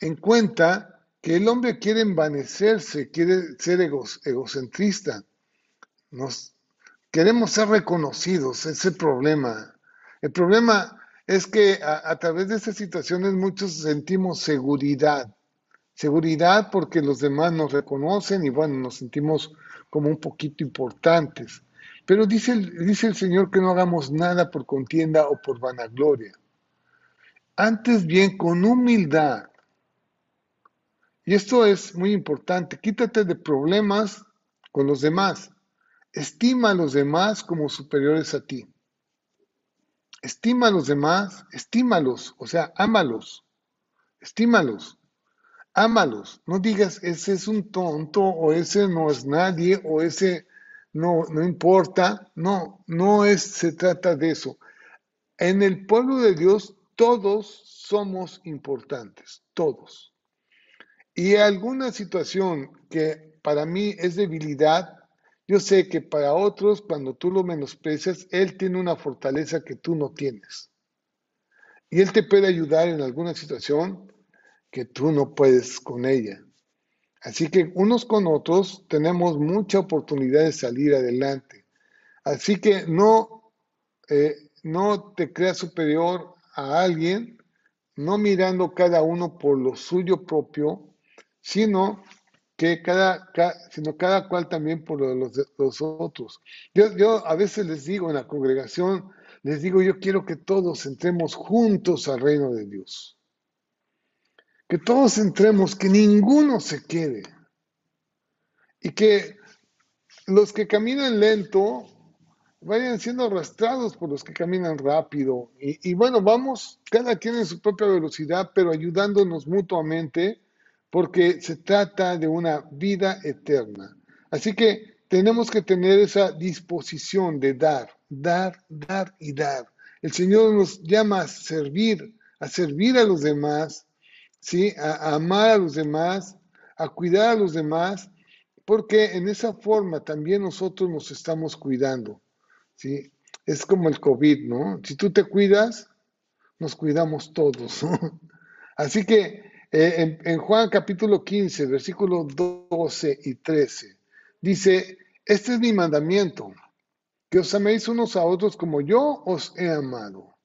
en cuenta que el hombre quiere envanecerse, quiere ser egocentrista. Nos, queremos ser reconocidos, es el problema. El problema es que a, a través de estas situaciones muchos sentimos seguridad Seguridad porque los demás nos reconocen y bueno, nos sentimos como un poquito importantes. Pero dice el, dice el Señor que no hagamos nada por contienda o por vanagloria. Antes bien, con humildad. Y esto es muy importante. Quítate de problemas con los demás. Estima a los demás como superiores a ti. Estima a los demás, estímalos, o sea, ámalos, estímalos. Ámalos, no digas ese es un tonto o ese no es nadie o ese no, no importa. No, no es, se trata de eso. En el pueblo de Dios todos somos importantes, todos. Y alguna situación que para mí es debilidad, yo sé que para otros, cuando tú lo menosprecias, Él tiene una fortaleza que tú no tienes. Y Él te puede ayudar en alguna situación que tú no puedes con ella. Así que unos con otros tenemos mucha oportunidad de salir adelante. Así que no, eh, no te creas superior a alguien, no mirando cada uno por lo suyo propio, sino que cada, sino cada cual también por los, los otros. Yo, yo a veces les digo en la congregación, les digo, yo quiero que todos entremos juntos al reino de Dios. Que todos entremos, que ninguno se quede. Y que los que caminan lento vayan siendo arrastrados por los que caminan rápido. Y, bueno, vamos, cada quien en su propia velocidad, pero ayudándonos mutuamente porque se trata de una vida eterna. Así que tenemos que tener esa disposición de dar, dar, dar y dar. El Señor nos llama a servir, a servir a los demás, ¿sí? a, amar a los demás, a cuidar a los demás, porque en esa forma también nosotros nos estamos cuidando. ¿sí? Es como el COVID, ¿no? Si tú te cuidas, nos cuidamos todos. Así que eh, en, Juan capítulo 15, versículos 12 y 13, dice, este es mi mandamiento, que os améis unos a otros como yo os he amado.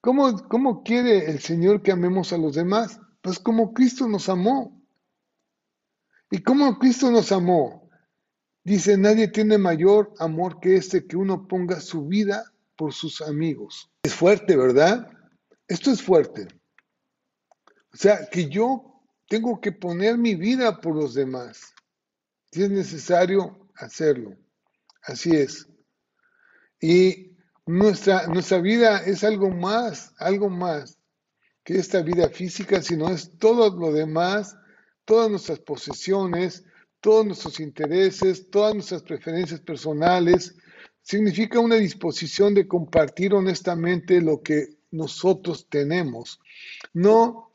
¿Cómo, ¿Cómo quiere el Señor que amemos a los demás? Pues como Cristo nos amó. ¿Y cómo Cristo nos amó? Dice, nadie tiene mayor amor que este que uno ponga su vida por sus amigos. Es fuerte, ¿verdad? Esto es fuerte. O sea, que yo tengo que poner mi vida por los demás. Si es necesario hacerlo. Así es. Y nuestra, nuestra vida es algo más, algo más que esta vida física, sino es todo lo demás, todas nuestras posesiones, todos nuestros intereses, todas nuestras preferencias personales. Significa una disposición de compartir honestamente lo que nosotros tenemos. No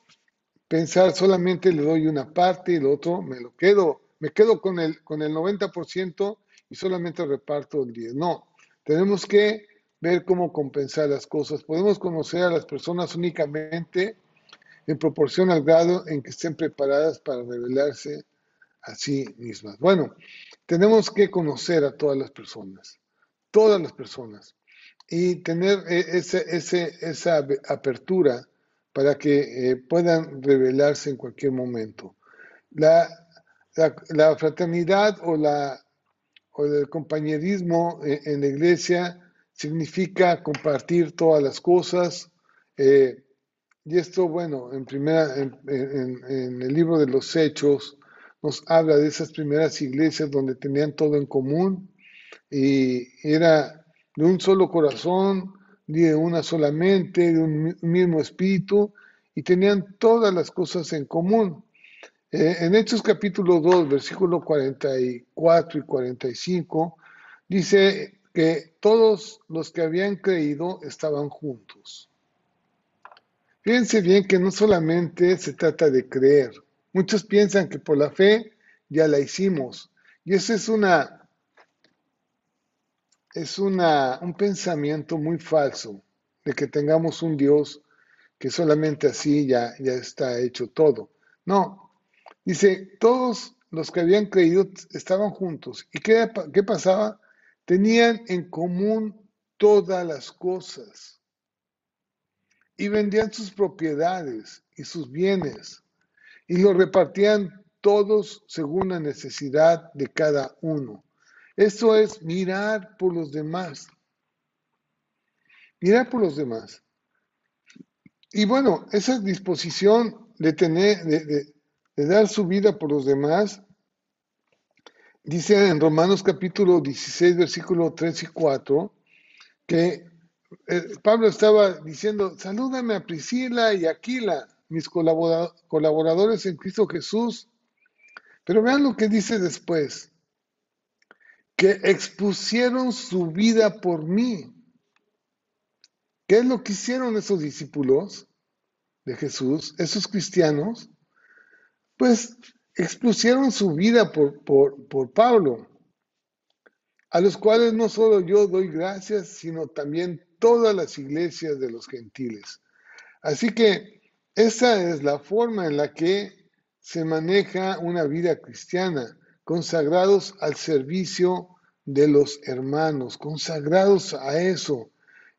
pensar solamente le doy una parte y lo otro me lo quedo, me quedo con el, con el 90% y solamente reparto el 10%. No, tenemos que ver cómo compensar las cosas. Podemos conocer a las personas únicamente en proporción al grado en que estén preparadas para revelarse a sí mismas. Bueno, tenemos que conocer a todas las personas, todas las personas, y tener e, ese, ese, esa apertura para que eh, puedan revelarse en cualquier momento. La, la, fraternidad o, la, o el compañerismo eh, en la iglesia significa compartir todas las cosas. Eh, y esto, bueno, en, primera, en, el libro de los Hechos nos habla de esas primeras iglesias donde tenían todo en común y era de un solo corazón, de una solamente, de un mismo espíritu, y tenían todas las cosas en común. Eh, en Hechos capítulo 2, versículo 44 y 45, dice que todos los que habían creído estaban juntos. Fíjense bien que no solamente se trata de creer. Muchos piensan que por la fe ya la hicimos. Y ese es una es una, un pensamiento muy falso de que tengamos un Dios que solamente así ya, ya está hecho todo. No, dice, todos los que habían creído estaban juntos. ¿Y qué, qué pasaba? Tenían en común todas las cosas y vendían sus propiedades y sus bienes y lo repartían todos según la necesidad de cada uno. Eso es mirar por los demás. Mirar por los demás. Y bueno, esa disposición de tener, de, dar su vida por los demás, dice en Romanos capítulo 16, versículo 3 y 4, que eh, Pablo estaba diciendo, salúdame a Priscila y Aquila, mis colaboradores en Cristo Jesús. Pero vean lo que dice después. que expusieron su vida por mí. ¿Qué es lo que hicieron esos discípulos de Jesús, esos cristianos? Pues expusieron su vida por, por, por Pablo, a los cuales no solo yo doy gracias, sino también todas las iglesias de los gentiles. Así que esa es la forma en la que se maneja una vida cristiana, consagrados al servicio de los hermanos, consagrados a eso.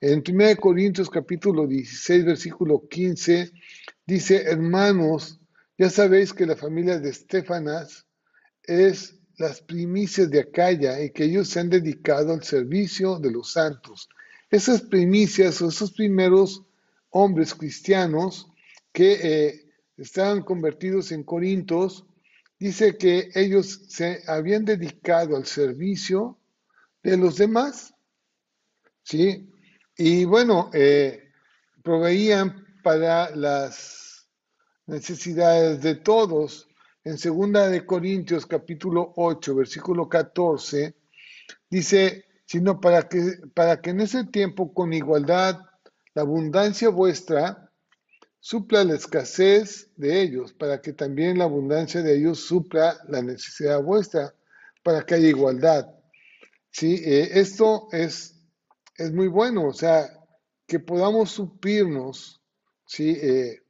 En 1 Corintios capítulo 16, versículo 15, dice, hermanos, ya sabéis que la familia de Estefanas es las primicias de Acaya y que ellos se han dedicado al servicio de los santos. Esas primicias o esos primeros hombres cristianos que eh, estaban convertidos en Corintos, dice que ellos se habían dedicado al servicio de los demás, ¿sí? Y bueno, eh, proveían para las necesidades de todos. En segunda de Corintios capítulo 8, versículo 14, dice, sino para que, para que en ese tiempo con igualdad la abundancia vuestra supla la escasez de ellos, para que también la abundancia de ellos supla la necesidad vuestra, para que haya igualdad. Sí, eh, esto es, es muy bueno, o sea, que podamos suplirnos, sí, eh,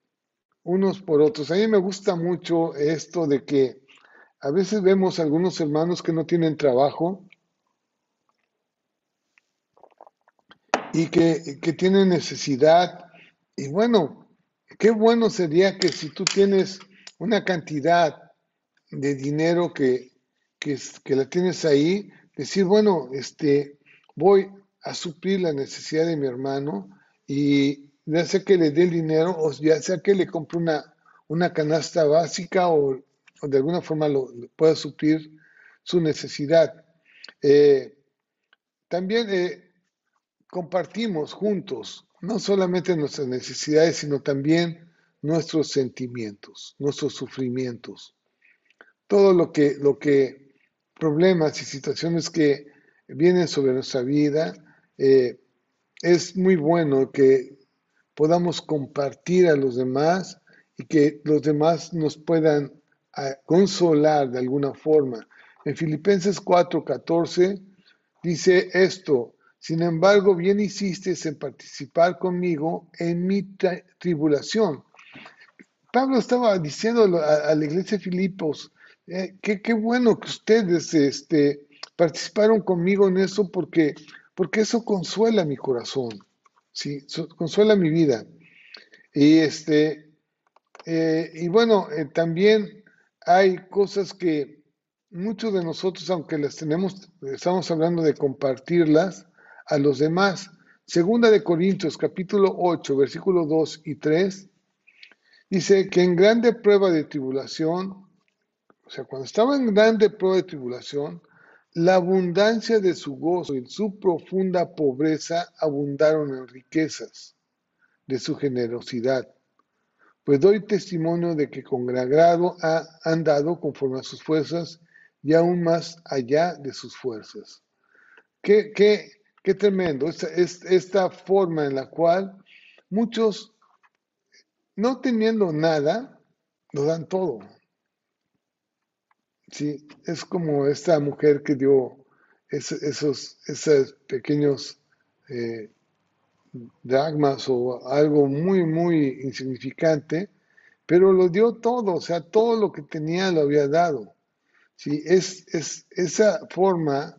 unos por otros. A mí me gusta mucho esto de que a veces vemos algunos hermanos que no tienen trabajo y que, que tienen necesidad. Y bueno, qué bueno sería que si tú tienes una cantidad de dinero que, que, que la tienes ahí, decir, bueno, este, voy a suplir la necesidad de mi hermano y ya sea que le dé el dinero o ya sea que le compre una, una canasta básica o, de alguna forma lo, pueda suplir su necesidad. Eh, también eh, compartimos juntos no solamente nuestras necesidades, sino también nuestros sentimientos, nuestros sufrimientos, todo lo que, lo que problemas y situaciones que vienen sobre nuestra vida, eh, es muy bueno que podamos compartir a los demás y que los demás nos puedan ah, consolar de alguna forma. En Filipenses 4:14 dice esto, sin embargo, bien hiciste en participar conmigo en mi tribulación. Pablo estaba diciendo a, la iglesia de Filipos, eh, qué bueno que ustedes este, participaron conmigo en eso porque, porque eso consuela mi corazón, ¿sí? consuela mi vida. Y, este, eh, y bueno, eh, también hay cosas que muchos de nosotros, aunque las tenemos, estamos hablando de compartirlas, a los demás. Segunda de Corintios capítulo 8, versículos 2 y 3, dice que en grande prueba de tribulación, o sea, cuando estaba en grande prueba de tribulación, la abundancia de su gozo y su profunda pobreza abundaron en riquezas de su generosidad. Pues doy testimonio de que con gran grado ha andado conforme a sus fuerzas y aún más allá de sus fuerzas. ¿Qué, qué, Qué tremendo, esta, esta forma en la cual muchos, no teniendo nada, lo dan todo. Sí, es como esta mujer que dio esos, esos pequeños eh, dragmas o algo muy, muy insignificante, pero lo dio todo, o sea, todo lo que tenía lo había dado. Sí, es, es esa forma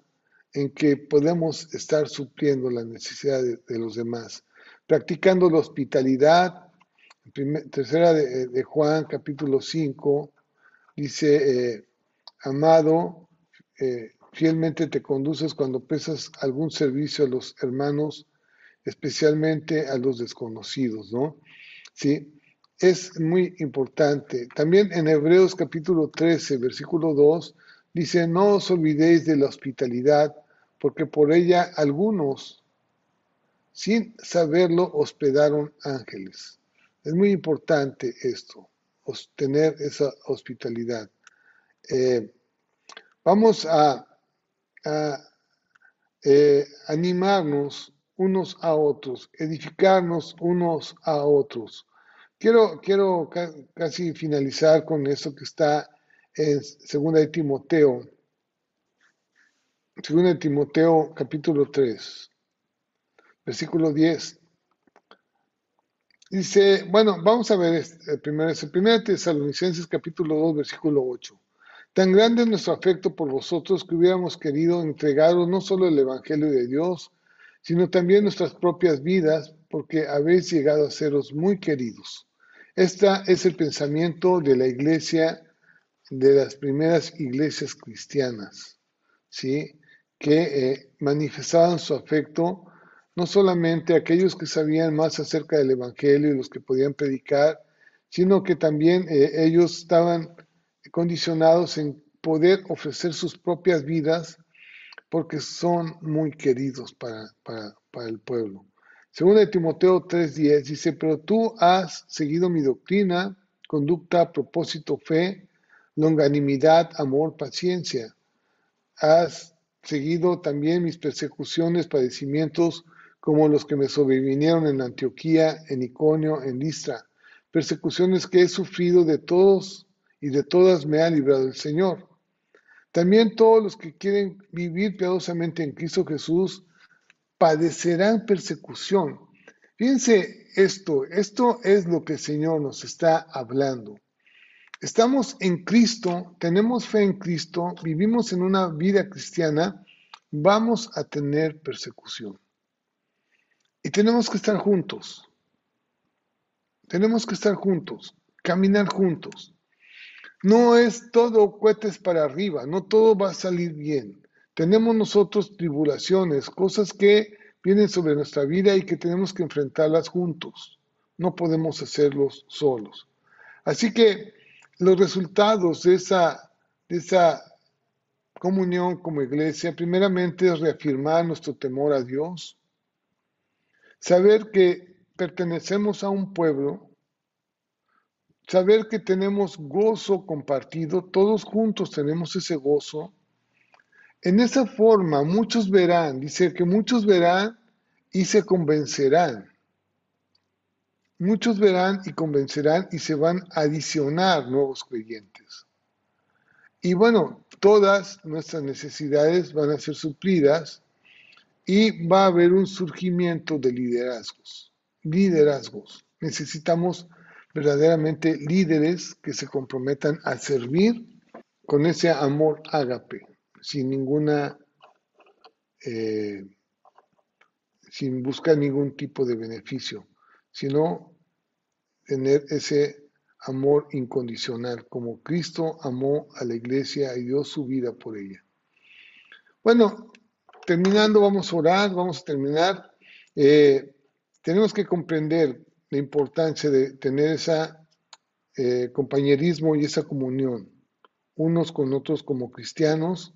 en que podemos estar supliendo la necesidad de, los demás, practicando la hospitalidad. tercera de, Juan, capítulo 5, dice, eh, amado, eh, fielmente te conduces cuando prestas algún servicio a los hermanos, especialmente a los desconocidos, ¿no? Sí, es muy importante. También en Hebreos capítulo 13, versículo 2, dice, no os olvidéis de la hospitalidad, porque por ella algunos, sin saberlo, hospedaron ángeles. Es muy importante esto, tener esa hospitalidad. Eh, vamos a eh, animarnos unos a otros, edificarnos unos a otros. Quiero, quiero casi finalizar con eso que está en 2 de Timoteo, 2 de Timoteo capítulo 3, versículo 10. Dice, bueno, vamos a ver este, primero, 1 Tesalonicenses capítulo 2, versículo 8. Tan grande es nuestro afecto por vosotros que hubiéramos querido entregaros no solo el Evangelio de Dios, sino también nuestras propias vidas, porque habéis llegado a seros muy queridos. Este es el pensamiento de la iglesia, de las primeras iglesias cristianas, ¿sí? que eh, manifestaban su afecto no solamente a aquellos que sabían más acerca del Evangelio y los que podían predicar, sino que también eh, ellos estaban condicionados en poder ofrecer sus propias vidas porque son muy queridos para, para, el pueblo. Según de Timoteo 3:10 dice, pero tú has seguido mi doctrina, conducta, propósito, fe, longanimidad, amor, paciencia. Has seguido también mis persecuciones, padecimientos, como los que me sobrevinieron en Antioquía, en Iconio, en Listra, persecuciones que he sufrido de todos y de todas me ha librado el Señor. También todos los que quieren vivir piadosamente en Cristo Jesús padecerán persecución. Fíjense esto, esto es lo que el Señor nos está hablando. Estamos en Cristo, tenemos fe en Cristo, vivimos en una vida cristiana, vamos a tener persecución. Y tenemos que estar juntos. Tenemos que estar juntos, caminar juntos. No es todo cohetes para arriba, no todo va a salir bien. Tenemos nosotros tribulaciones, cosas que vienen sobre nuestra vida y que tenemos que enfrentarlas juntos. No podemos hacerlos solos. Así que los resultados de esa, de esa comunión como iglesia, primeramente es reafirmar nuestro temor a Dios, saber que pertenecemos a un pueblo saber que tenemos gozo compartido, todos juntos tenemos ese gozo. En esa forma muchos verán, dice que muchos verán y se convencerán. Muchos verán y convencerán y se van a adicionar nuevos creyentes. Y bueno, todas nuestras necesidades van a ser suplidas y va a haber un surgimiento de liderazgos. Liderazgos. Necesitamos verdaderamente líderes que se comprometan a servir con ese amor ágape, sin ninguna, eh, sin buscar ningún tipo de beneficio, sino tener ese amor incondicional, como Cristo amó a la iglesia y dio su vida por ella. Bueno, terminando, vamos a orar, vamos a terminar. Eh, tenemos que comprender la importancia de tener ese eh, compañerismo y esa comunión unos con otros como cristianos,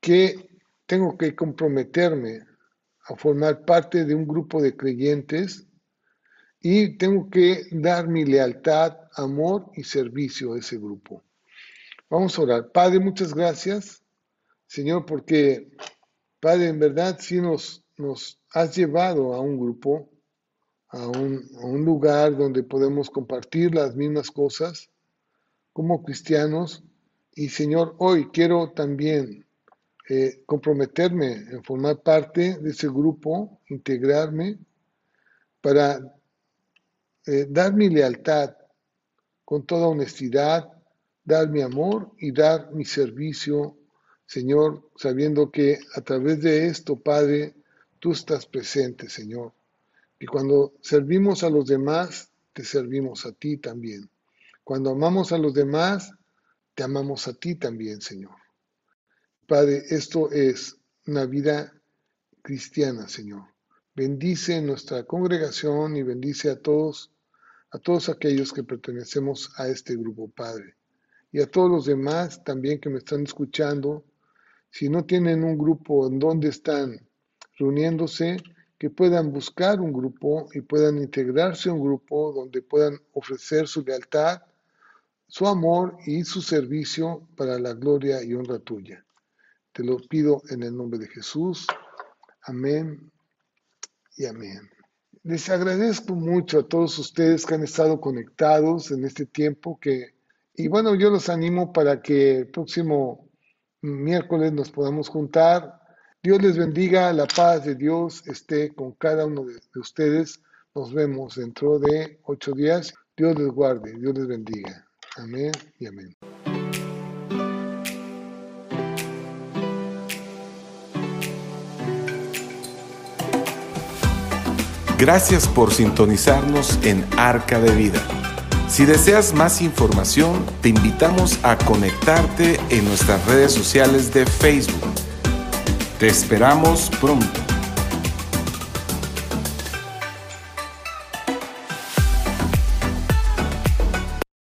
que tengo que comprometerme a formar parte de un grupo de creyentes y tengo que dar mi lealtad, amor y servicio a ese grupo. Vamos a orar. Padre, muchas gracias, Señor, porque, Padre, en verdad sí nos, nos has llevado a un grupo a un, lugar donde podemos compartir las mismas cosas como cristianos. Y Señor, hoy quiero también eh, comprometerme en formar parte de ese grupo, integrarme para eh, dar mi lealtad con toda honestidad, dar mi amor y dar mi servicio, Señor, sabiendo que a través de esto, Padre, tú estás presente, Señor. Y cuando servimos a los demás, te servimos a ti también. Cuando amamos a los demás, te amamos a ti también, Señor. Padre, esto es una vida cristiana, Señor. Bendice nuestra congregación y bendice a todos, a todos aquellos que pertenecemos a este grupo, Padre. Y a todos los demás también que me están escuchando. Si no tienen un grupo en donde están reuniéndose, que puedan buscar un grupo y puedan integrarse a un grupo donde puedan ofrecer su lealtad, su amor y su servicio para la gloria y honra tuya. Te lo pido en el nombre de Jesús. Amén y amén. Les agradezco mucho a todos ustedes que han estado conectados en este tiempo que, y bueno, yo los animo para que el próximo miércoles nos podamos juntar. Dios les bendiga, la paz de Dios esté con cada uno de, ustedes. Nos vemos dentro de ocho días. Dios les guarde, Dios les bendiga. Amén y amén. Gracias por sintonizarnos en Arca de Vida. Si deseas más información, te invitamos a conectarte en nuestras redes sociales de Facebook. Te esperamos pronto.